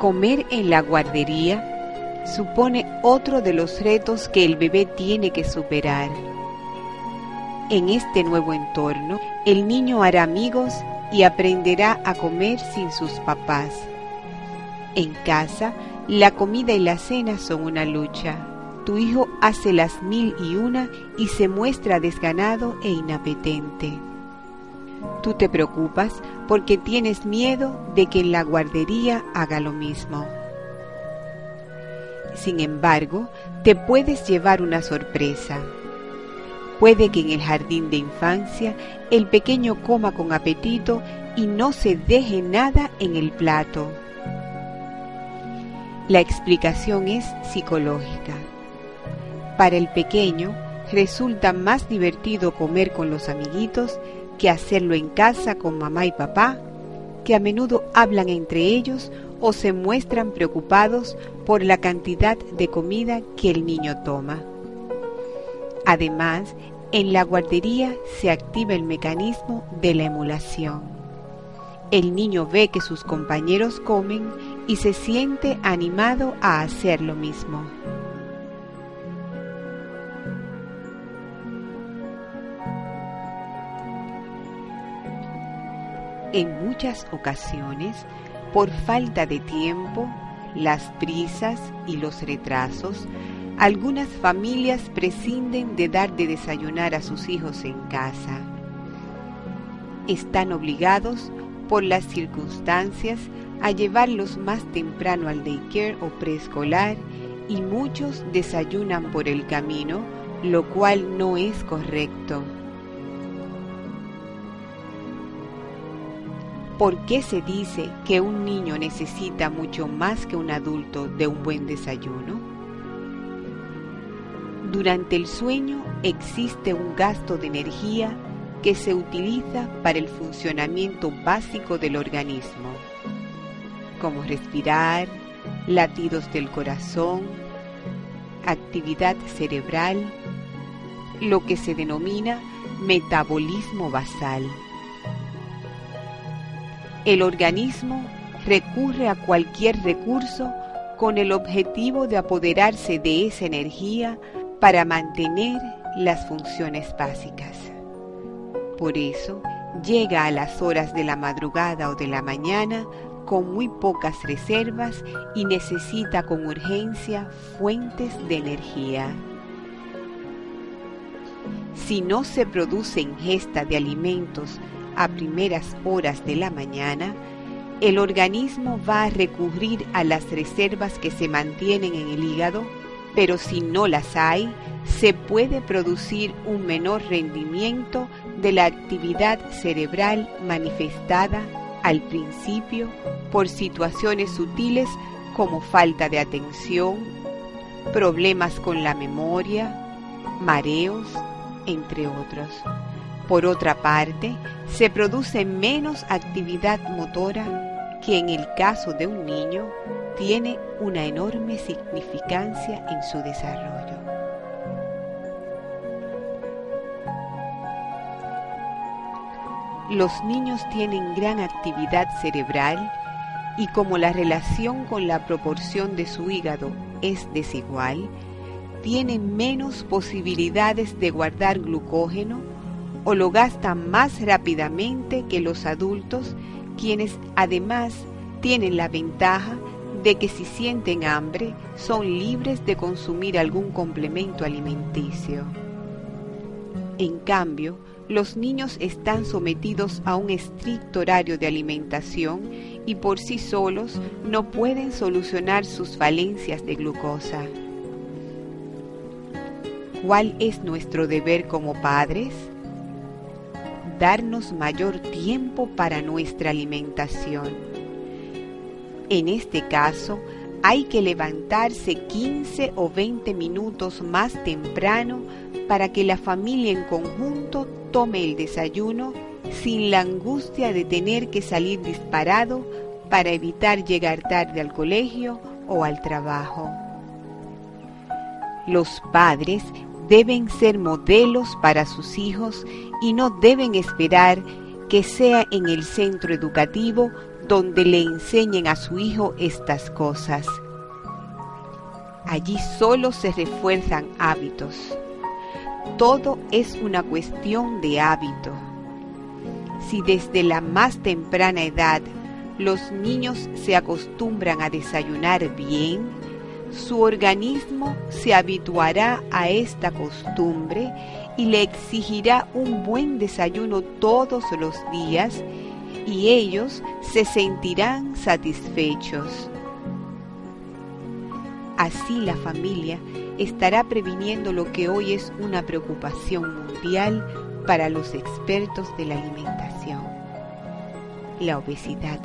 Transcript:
Comer en la guardería supone otro de los retos que el bebé tiene que superar. En este nuevo entorno, el niño hará amigos y aprenderá a comer sin sus papás. En casa, la comida y la cena son una lucha. Tu hijo hace las mil y una y se muestra desganado e inapetente. Tú te preocupas porque tienes miedo de que en la guardería haga lo mismo. Sin embargo, te puedes llevar una sorpresa. Puede que en el jardín de infancia el pequeño coma con apetito y no se deje nada en el plato. La explicación es psicológica. Para el pequeño resulta más divertido comer con los amiguitos que hacerlo en casa con mamá y papá, que a menudo hablan entre ellos o se muestran preocupados por la cantidad de comida que el niño toma. Además, en la guardería se activa el mecanismo de la emulación. El niño ve que sus compañeros comen y se siente animado a hacer lo mismo. En muchas ocasiones, por falta de tiempo, las prisas y los retrasos, algunas familias prescinden de dar de desayunar a sus hijos en casa. Están obligados por las circunstancias a llevarlos más temprano al daycare o preescolar y muchos desayunan por el camino, lo cual no es correcto. ¿Por qué se dice que un niño necesita mucho más que un adulto de un buen desayuno? Durante el sueño existe un gasto de energía que se utiliza para el funcionamiento básico del organismo, como respirar, latidos del corazón, actividad cerebral, lo que se denomina metabolismo basal. El organismo recurre a cualquier recurso con el objetivo de apoderarse de esa energía para mantener las funciones básicas. Por eso, llega a las horas de la madrugada o de la mañana con muy pocas reservas y necesita con urgencia fuentes de energía. Si no se produce ingesta de alimentos a primeras horas de la mañana, el organismo va a recurrir a las reservas que se mantienen en el hígado, pero si no las hay, se puede producir un menor rendimiento de la actividad cerebral manifestada al principio por situaciones sutiles como falta de atención, problemas con la memoria, mareos, entre otros. Por otra parte, se produce menos actividad motora que en el caso de un niño tiene una enorme significancia en su desarrollo. Los niños tienen gran actividad cerebral y como la relación con la proporción de su hígado es desigual, tienen menos posibilidades de guardar glucógeno o lo gastan más rápidamente que los adultos, quienes además tienen la ventaja de que si sienten hambre son libres de consumir algún complemento alimenticio. En cambio, los niños están sometidos a un estricto horario de alimentación y por sí solos no pueden solucionar sus falencias de glucosa. ¿Cuál es nuestro deber como padres? Darnos mayor tiempo para nuestra alimentación. En este caso, hay que levantarse 15 o 20 minutos más temprano para que la familia en conjunto tome el desayuno sin la angustia de tener que salir disparado para evitar llegar tarde al colegio o al trabajo. Los padres deben ser modelos para sus hijos y no deben esperar que sea en el centro educativo donde le enseñen a su hijo estas cosas. Allí solo se refuerzan hábitos. Todo es una cuestión de hábito. Si desde la más temprana edad los niños se acostumbran a desayunar bien, su organismo se habituará a esta costumbre y le exigirá un buen desayuno todos los días y ellos se sentirán satisfechos. Así la familia estará previniendo lo que hoy es una preocupación mundial para los expertos de la alimentación, la obesidad.